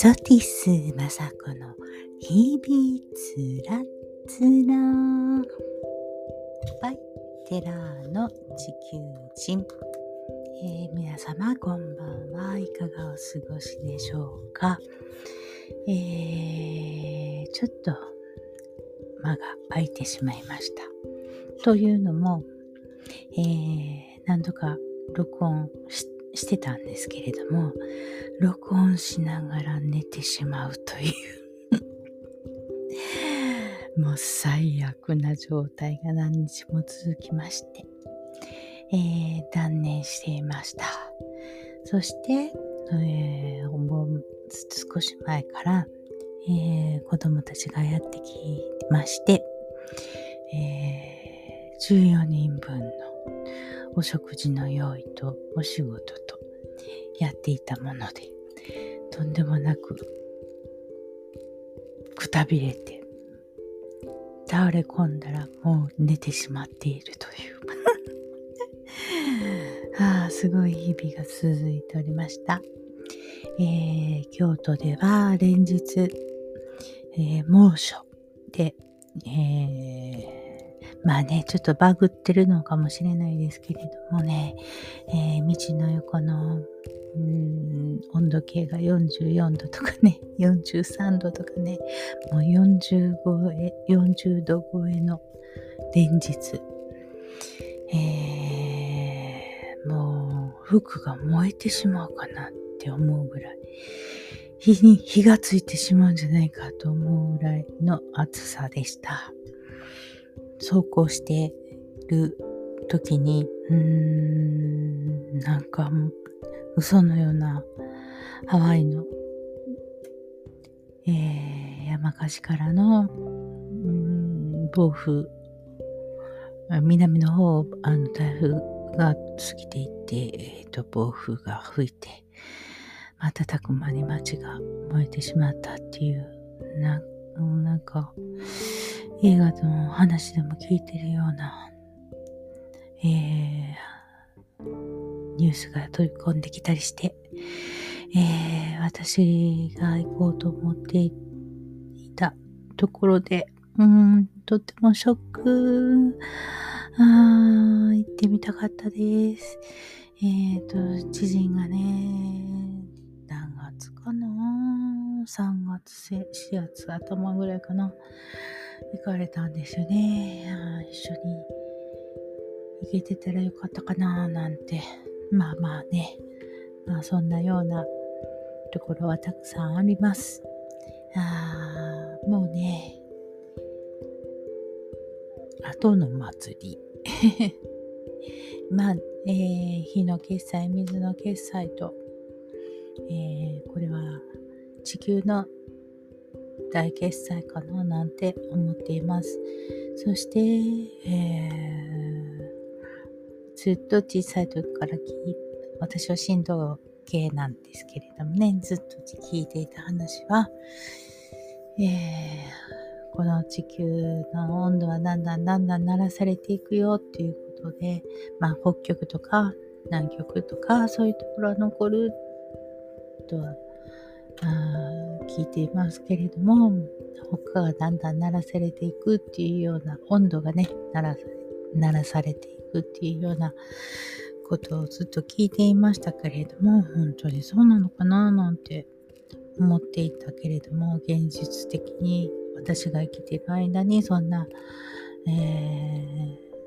ソティスマサコの日々つらつらバイテラーの地球人、えー、皆様こんばんはいかがお過ごしでしょうか、えー、ちょっと間が空いてしまいました。というのも、えー、何度か録音してしてたんですけれども、録音しながら寝てしまうという もう最悪な状態が何日も続きまして、えー、断念していました。そして、えー、少し前から、えー、子供たちがやってきまして、えー、14人分のお食事の用意とお仕事とやっていたもので、とんでもなくくたびれて、倒れ込んだらもう寝てしまっているという。ああ、すごい日々が続いておりました。えー、京都では連日、えー、猛暑で、えーまあね、ちょっとバグってるのかもしれないですけれどもね、えー、道の横の、うん、温度計が44度とかね、43度とかね、もう45え40度超えの連日、えー、もう服が燃えてしまうかなって思うぐらい、火に火がついてしまうんじゃないかと思うぐらいの暑さでした。走行してる時に、うーん、なんか嘘のようなハワイの、えー、山火事からの、うん、暴風、南の方、あの台風が過ぎていって、えーと、暴風が吹いて、瞬く間に街が燃えてしまったっていう、ななんか、映画の話でも聞いてるような、えー、ニュースが飛び込んできたりして、えー、私が行こうと思っていたところで、うん、とってもショック。あ行ってみたかったです。えっ、ー、と、知人がね、何月かな ?3 月、4月頭ぐらいかな。行かれたんですよね。一緒に行けてたらよかったかななんて。まあまあね。まあそんなようなところはたくさんあります。あもうね、後の祭り。まあ、えー、火の決済、水の決済と、えー、これは地球の大決済かななんて思っています。そして、えー、ずっと小さい時から聞い私は振動系なんですけれどもね、ずっと聞いていた話は、えー、この地球の温度はだんだんだんだん鳴らされていくよっていうことで、まあ北極とか南極とかそういうところは残るとは聞いていますけれども他がだんだん鳴らされていくっていうような温度がね鳴らされ鳴らされていく。っていうようなことをずっと聞いていましたけれども本当にそうなのかななんて思っていたけれども現実的に私が生きている間にそんな、え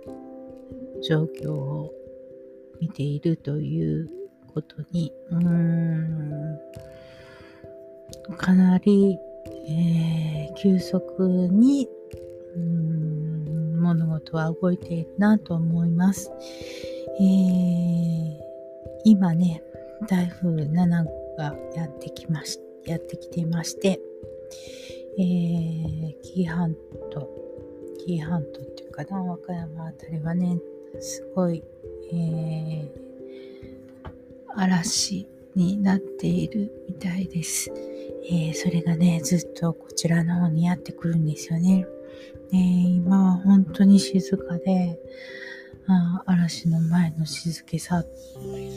ー、状況を見ているということにうーんかなり、えー、急速に物事は動いているなと思います。えー、今ね、台風7号がやってきまし、やってきていまして、えー、紀伊半島、紀伊半島っていうかな、和歌山あたりはね、すごい、えー、嵐になっているみたいです。えー、それがね、ずっとこちらの方にやってくるんですよね。えー、今は本当に静かで、あ嵐の前の静けさっ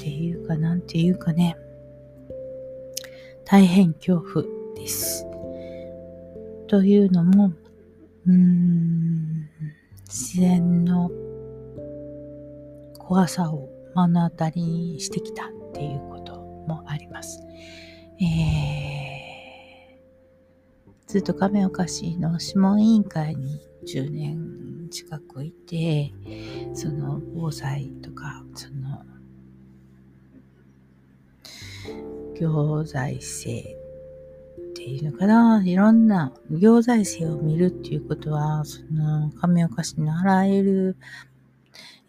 ていうかなんていうかね、大変恐怖です。というのも、うーん、自然の怖さを目の当たりにしてきたっていうこともあります。えー、ずっと亀岡市の諮問委員会に10年近くいて、その防災とか、その行財政っていうのかな、いろんな行財政を見るっていうことは、その亀岡市のあらゆる、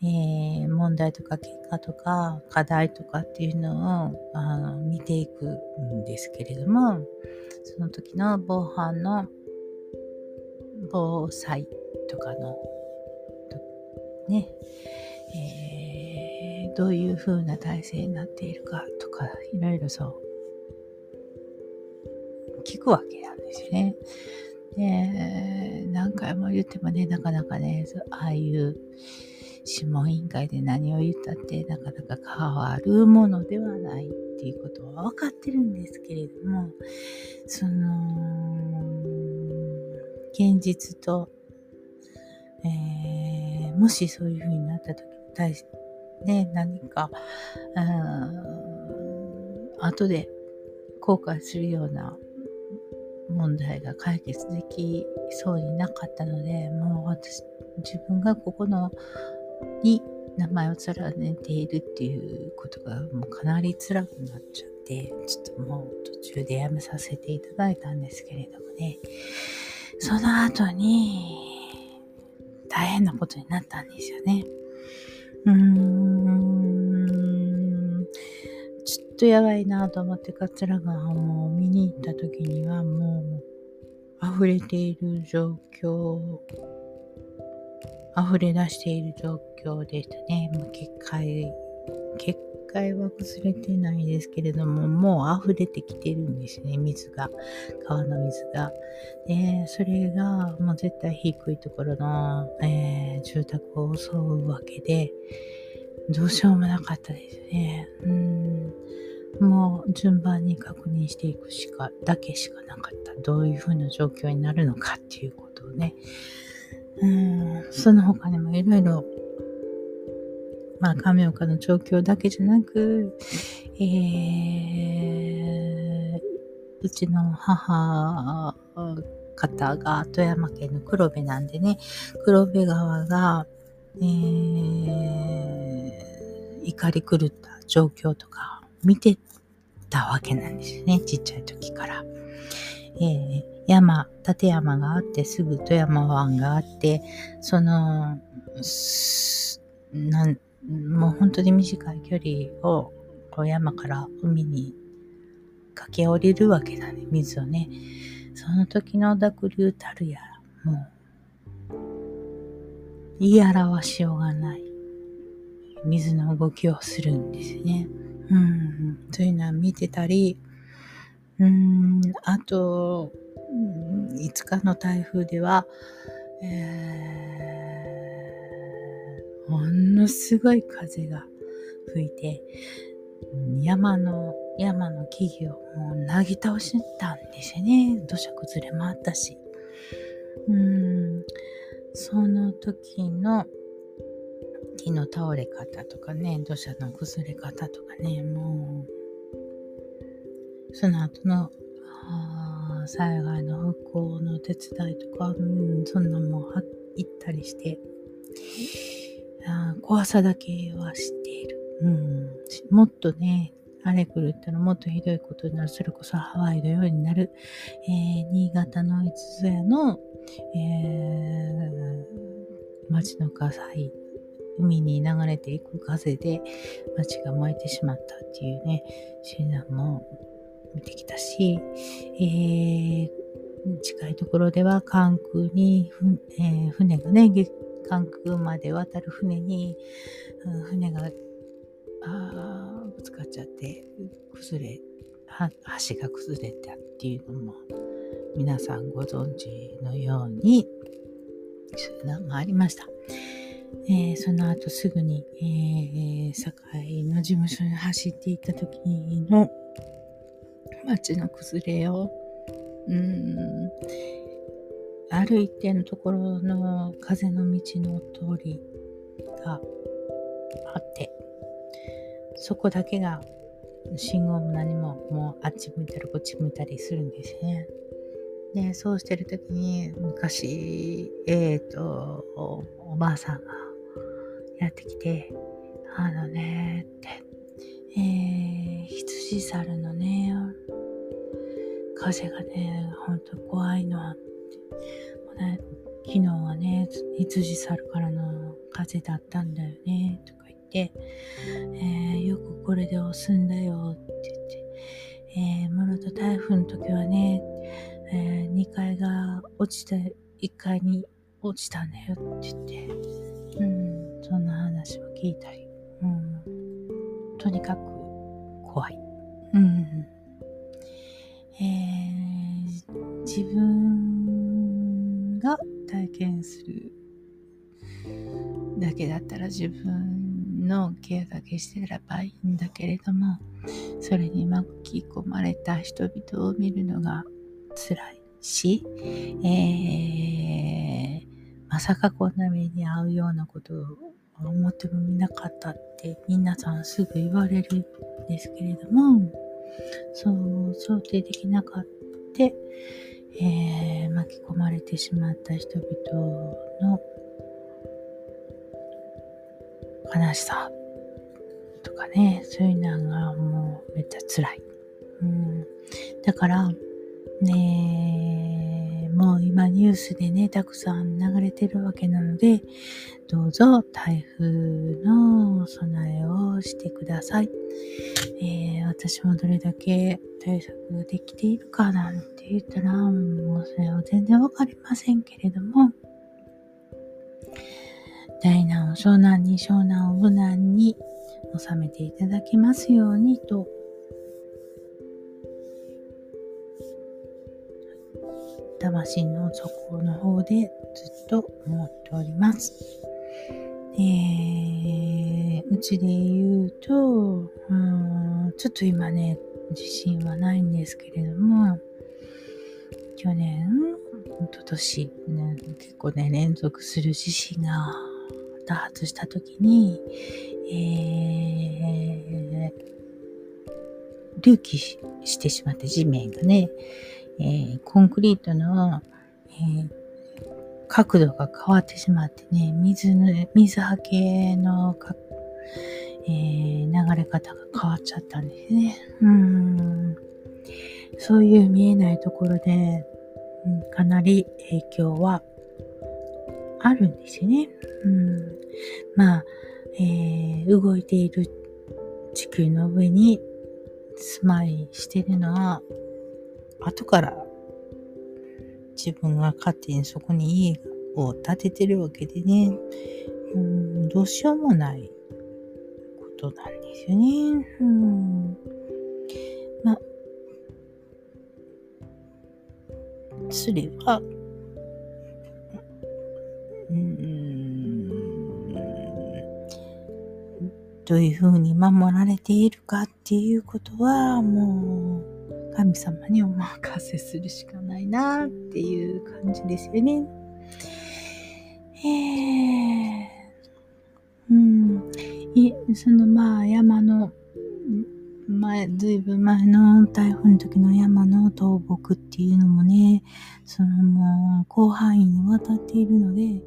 えー、問題とか結果とか課題とかっていうのをあの見ていくんですけれども、その時の防犯の防災とかの、ね、えー、どういう風な体制になっているかとか、いろいろそう聞くわけなんですね。で、何回も言ってもね、なかなかね、ああいう諮問委員会で何を言ったってなかなか変わるものではないっていうことは分かってるんですけれども、その、現実と、えー、もしそういう風になった時に対して、ね、何か、うん、後で後悔するような問題が解決できそうになかったので、もう私、自分がここの、に名前を連ねているっていうことがもうかなり辛くなっちゃって、ちょっともう途中でやめさせていただいたんですけれどもね、その後に大変なことになったんですよね。うーん、ちょっとやばいなと思って桂川を見に行った時にはもう溢れている状況、溢れ出している状況でしたね。もう結界、結界は崩れてないですけれども、もう溢れてきてるんですね、水が。川の水が。で、それがもう絶対低いところの、えー、住宅を襲うわけで、どうしようもなかったですね。うんもう順番に確認していくしか、だけしかなかった。どういう風な状況になるのかっていうことをね。うん、その他にもいろいろ、まあ、亀岡の状況だけじゃなく、えー、うちの母方が富山県の黒部なんでね、黒部川が、えー、怒り狂った状況とか見てたわけなんですよね、ちっちゃい時から。えー、山、立山があって、すぐ富山湾があって、その、なんもう本当に短い距離をこう山から海に駆け下りるわけだね、水をね。その時の濁流たるや、もう、言い表しようがない水の動きをするんですね。うん、そういうのは見てたり、うん、あと、5日の台風では、えー、ものすごい風が吹いて、山の、山の木々をもうなぎ倒したんですよね。土砂崩れもあったし。うん、その時の木の倒れ方とかね、土砂の崩れ方とかね、もう、その後の、災害の復興の手伝いとか、うん、そんなもん行ったりして、怖さだけは知っている。うん、もっとね、あれ来るってのもっとひどいことになる。それこそハワイのようになる。えー、新潟の五つ屋の、えー、町の火災海に流れていく風で街が燃えてしまったっていうね、診断も見てきたし、えー、近いところでは関空に、えー、船がね、関空まで渡る船に、うん、船がぶつかっちゃって崩れ橋が崩れたっていうのも皆さんご存知のようにそういうのもありました。えー、その後すぐに、えー、堺の事務所に走っていった時の街の崩れを、うん、ある一定のところの風の道の通りがあって、そこだけが信号も何ももうあっち向いたりこっち向いたりするんですね。で、そうしてる時に昔、えっ、ー、と、おばあさんがやってきて、あのね、って、えー、羊猿のね、風がね、ほんと怖いのって、ね、昨日はね、羊猿からの風だったんだよね、とか言って、えー、よくこれで押すんだよって言って、えー、室戸台風の時はね、えー、2階が落ちて1階に落ちたんだよって言って、うん、そんな話を聞いたり、うん、とにかく怖い。うん、えー、自分が体験するだけだったら自分のケアだけしてればいいんだけれどもそれに巻き込まれた人々を見るのが辛いし、えー、まさかこんな目に遭うようなことを思ってもみなかったって皆さんすぐ言われるんですけれども、そう想定できなかった、えー、巻き込まれてしまった人々の悲しさとかね、そういうのがもうめっちゃ辛い。うん、だから、ねもう今ニュースでね、たくさん流れてるわけなので、どうぞ台風の備えをしてください。えー、私もどれだけ対策できているかなんて言ったら、もうそれは全然わかりませんけれども、大難を湘南に湘南を無難に収めていただきますようにと魂の底の方でずっと思っております。えー、うちで言うと、うん、ちょっと今ね、自信はないんですけれども、去年、一昨年、ね、結構ね、連続する地震が多発した時に、えー、隆起してしまって地面がね、えー、コンクリートの、えー、角度が変わってしまってね、水の、水はけのか、えー、流れ方が変わっちゃったんですね。うん。そういう見えないところで、うん、かなり影響はあるんですよね。うん。まあ、えー、動いている地球の上に住まいしてるのは後から自分が勝手にそこに家を建ててるわけでね、うん、どうしようもないことなんですよね。うん、まあ、それは、うん、どういうふうに守られているかっていうことは、もう、神様にお任せするしかないなっていう感じですよね。えー、うん。いそのまあ山の前、ずいぶん前の台風の時の山の倒木っていうのもね、そのもう広範囲にわたっているので、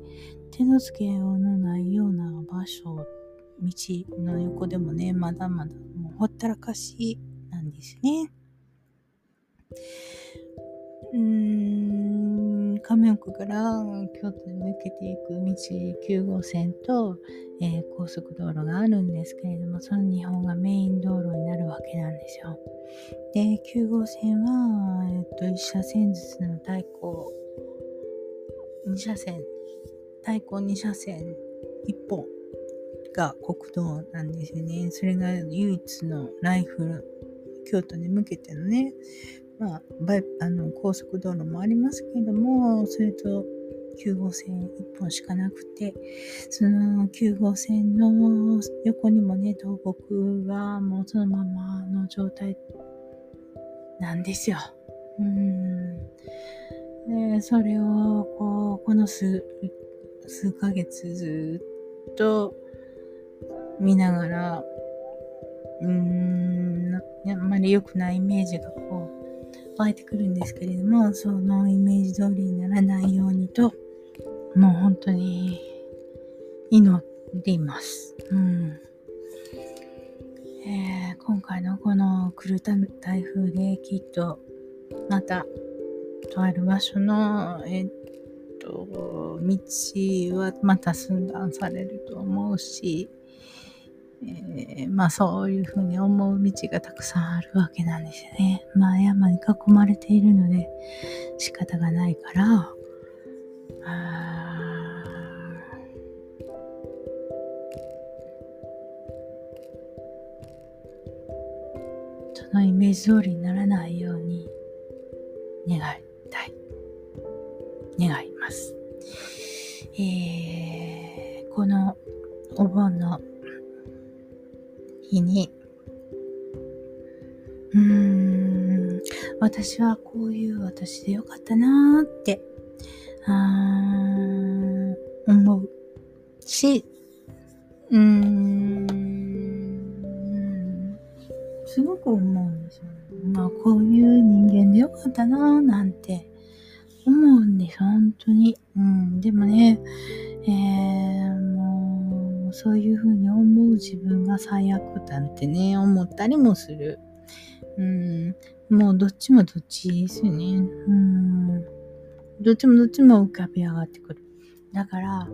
手のつけようのないような場所、道の横でもね、まだまだもうほったらかしなんですね。うーん、亀岡から京都に抜けていく道9号線と、えー、高速道路があるんですけれども、その2本がメイン道路になるわけなんですよ。で、9号線は、えっと、1車線ずつの対向、2車線、対向2車線1本が国道なんですよね。それが唯一のライフル、京都に向けてのね、まあ、バイあの高速道路もありますけれども、それと9号線1本しかなくて、その9号線の横にもね、倒木がもうそのままの状態なんですよ。うん。で、それを、こう、この数、数ヶ月ずっと見ながら、うーん、あんまり良くないイメージがこう、湧いてくるんですけれども、そのイメージ通りにならないようにと、もう本当に祈っています。うん。えー、今回のこの来る台風できっとまたとある場所の、えっと、道はまた寸断されると思うし、えー、まあそういうふうに思う道がたくさんあるわけなんですよね。まあ山に囲まれているので仕方がないから、あそのイメージ通りにならないように願いたい。願います。えー、このお盆の日に、うーん、私はこういう私でよかったなーって、あ思うし、うーん、すごく思うんですよ。まあ、こういう人間でよかったなーなんて思うんです、本当に。うん、でもね、えー、そういうふうに思う自分が最悪なんてね、思ったりもする。うん、もうどっちもどっちですよね。うん、どっちもどっちも浮かび上がってくる。だから、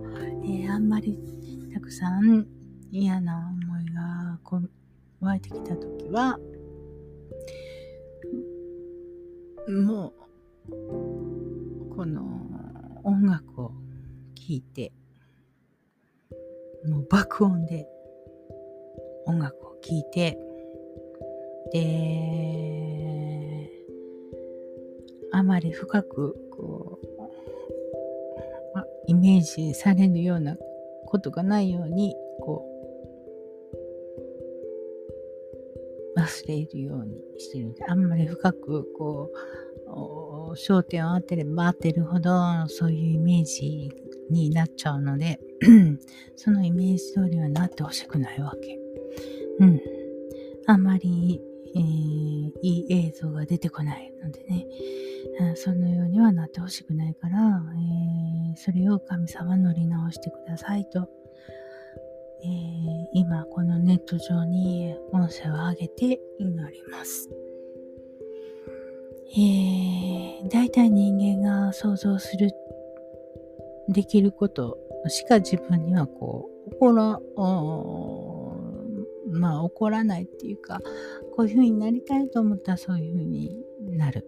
えー、あんまりたくさん嫌な思いがこう湧いてきたときは、もう、この音楽を聴いて、もう爆音で音楽を聴いて、で、あまり深く、こう、イメージされるようなことがないように、こう、忘れるようにしてる。んで、あんまり深く、こう、焦点を当てれば当てるほど、そういうイメージになっちゃうので、そのイメージ通りはなってほしくないわけ。うん。あまり、えー、いい映像が出てこないのでね、そのようにはなってほしくないから、えー、それを神様乗り直してくださいと、えー、今このネット上に音声を上げて祈ります。えー、大体人間が想像するできることしか自分にはこう、起こら、まあ起こらないっていうか、こういうふうになりたいと思ったらそういうふうになる。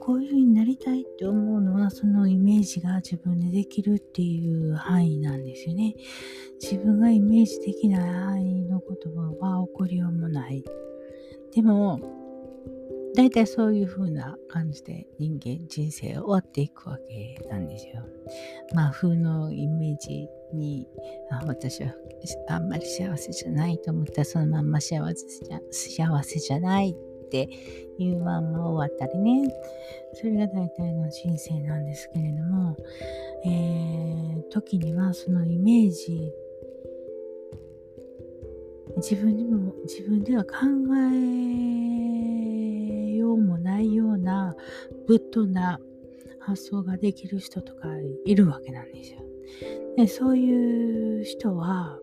こういうふうになりたいって思うのはそのイメージが自分でできるっていう範囲なんですよね。自分がイメージできない範囲のことは起こりようもない。でも、大体そういう風な感じで人間人生終わっていくわけなんですよ。まあ風のイメージにあ私はあんまり幸せじゃないと思ったらそのまんま幸せじゃ幸せじゃないっていうまんま終わったりねそれが大体の人生なんですけれども、えー、時にはそのイメージ自分にも自分では考えないようなぶっ飛んだ発想ができる人とかいるわけなんですよ。でそういう人は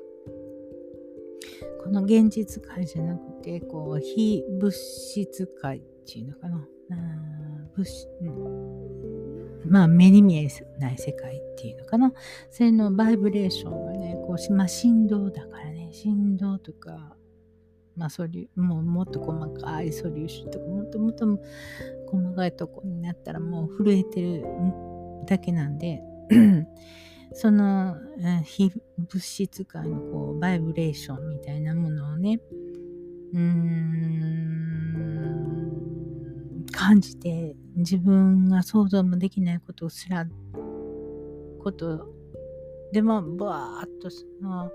この現実界じゃなくてこう非物質界っていうのかな。物質、まあ目に見えない世界っていうのかな。それのバイブレーションがね、こう、まあ、振動だからね、振動とか、まあ、ソリもうもっと細かいソリューションとか、もっともっと細かいとこになったらもう震えてるだけなんで、その、非物質界のこうバイブレーションみたいなものをね、うーん、感じて自分が想像もできないことをすら、ことでも、バーっとその、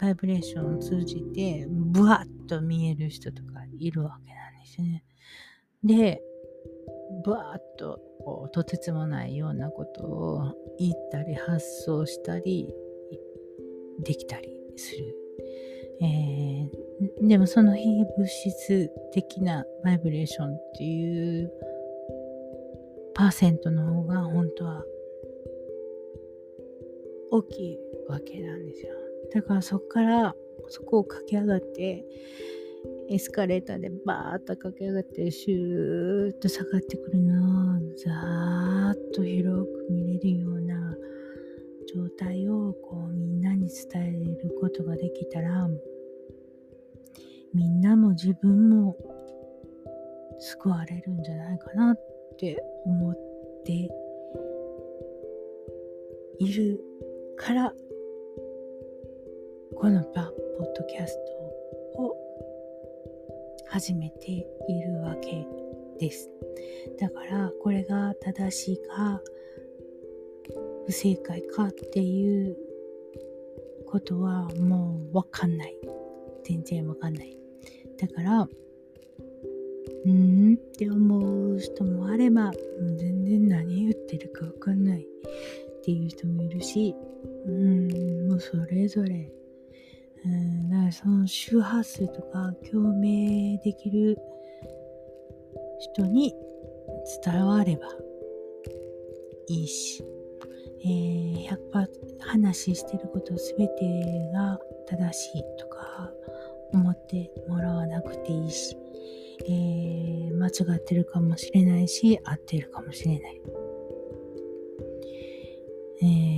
バイブレーションを通じて、ブワッと見える人とかいるわけなんですね。で、ぶわーっとこうとてつもないようなことを言ったり発想したりできたりする。えー、でもその非物質的なバイブレーションっていうパーセントの方が本当は大きいわけなんですよ。だからそこからそこを駆け上がってエスカレーターでバーッと駆け上がってシューッと下がってくるのをザーッと広く見れるような状態をこうみんなに伝えることができたらみんなも自分も救われるんじゃないかなって思っているからこのポッドキャストを始めているわけです。だからこれが正しいか不正解かっていうことはもうわかんない。全然わかんない。だから、うーんって思う人もあれば、全然何言ってるかわかんないっていう人もいるし、うん、もうそれぞれうん、だからその周波数とか共鳴できる人に伝わればいいし、えー、100%話してること全てが正しいとか思ってもらわなくていいし、えー、間違ってるかもしれないし合ってるかもしれない。えー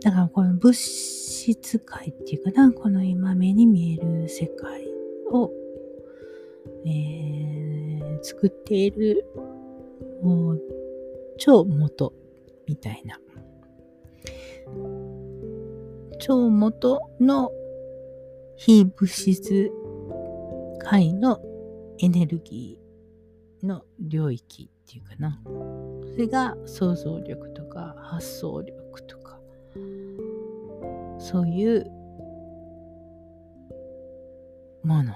だからこの物質界っていうかな、この今目に見える世界を、えー、作っている、もう、超元みたいな。超元の非物質界のエネルギーの領域っていうかな。それが想像力とか発想力そういうもの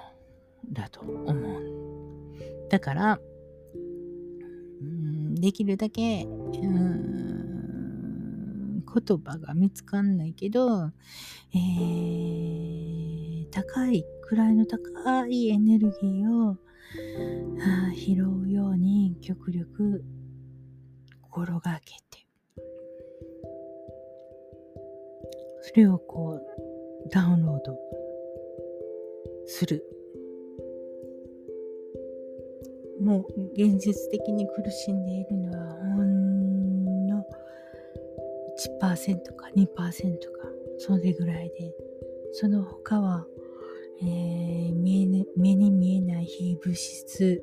だと思う。だから、うん、できるだけ、うん、言葉が見つかんないけど、えー、高い、位の高いエネルギーを拾うように極力心がけてそれをこうダウンロードする。もう現実的に苦しんでいるのはほんの1%か2%かそれぐらいでその他は、えー、見えね、目に見えない非物質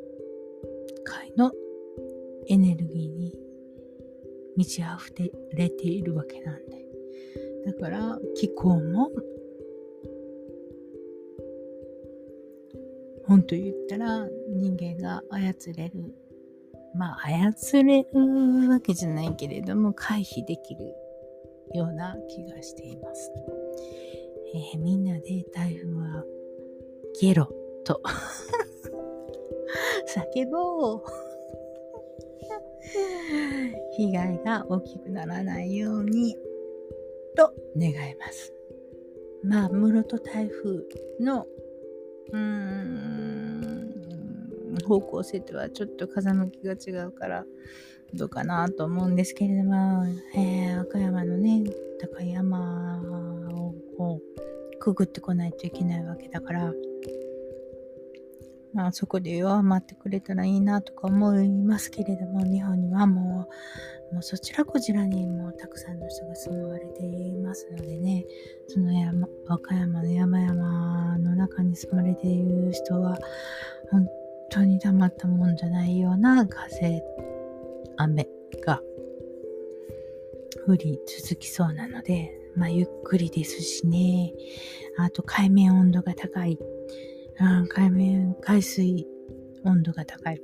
界のエネルギーに満ち溢れているわけなんです。だから気候も本当言ったら人間が操れるまあ操れるわけじゃないけれども回避できるような気がしています、えー、みんなで台風はゲロと。叫ぼう。被害が大きくならないように。と願います。まあ、室戸台風の、うーん、方向性とはちょっと風向きが違うから、どうかなと思うんですけれども、えー、和歌山のね、高山をこう、くぐってこないといけないわけだから、まあそこで弱まってくれたらいいなとか思いますけれども、日本にはもう、もうそちらこちらにもたくさんの人が住まわれていますのでね、その山、和歌山の山々の中に住まれている人は、本当にたまったもんじゃないような風、雨が降り続きそうなので、まあゆっくりですしね、あと海面温度が高い。海面、海水温度が高い。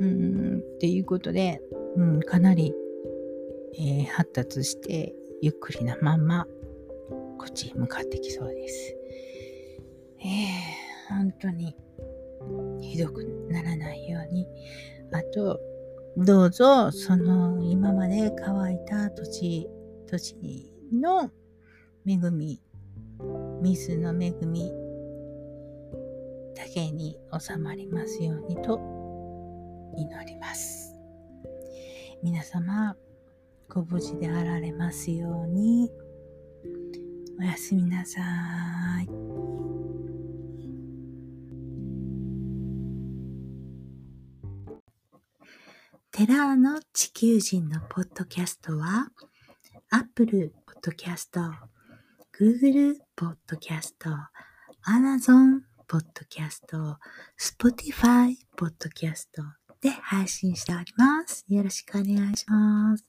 うん、っていうことで、うん、かなり、えー、発達して、ゆっくりなまんま、こっちに向かってきそうです。えー、本当に、ひどくならないように、あと、どうぞ、その今まで乾いた土地、土地の恵み、水の恵みだけに収まりますようにと祈ります。皆様、ご無事であられますように、おやすみなさい。テラーの地球人のポッドキャストは、Apple Podcast、Google Podcast、Amazon ポッドキャスト、Spotify ポッドキャストで配信しております。よろしくお願いします。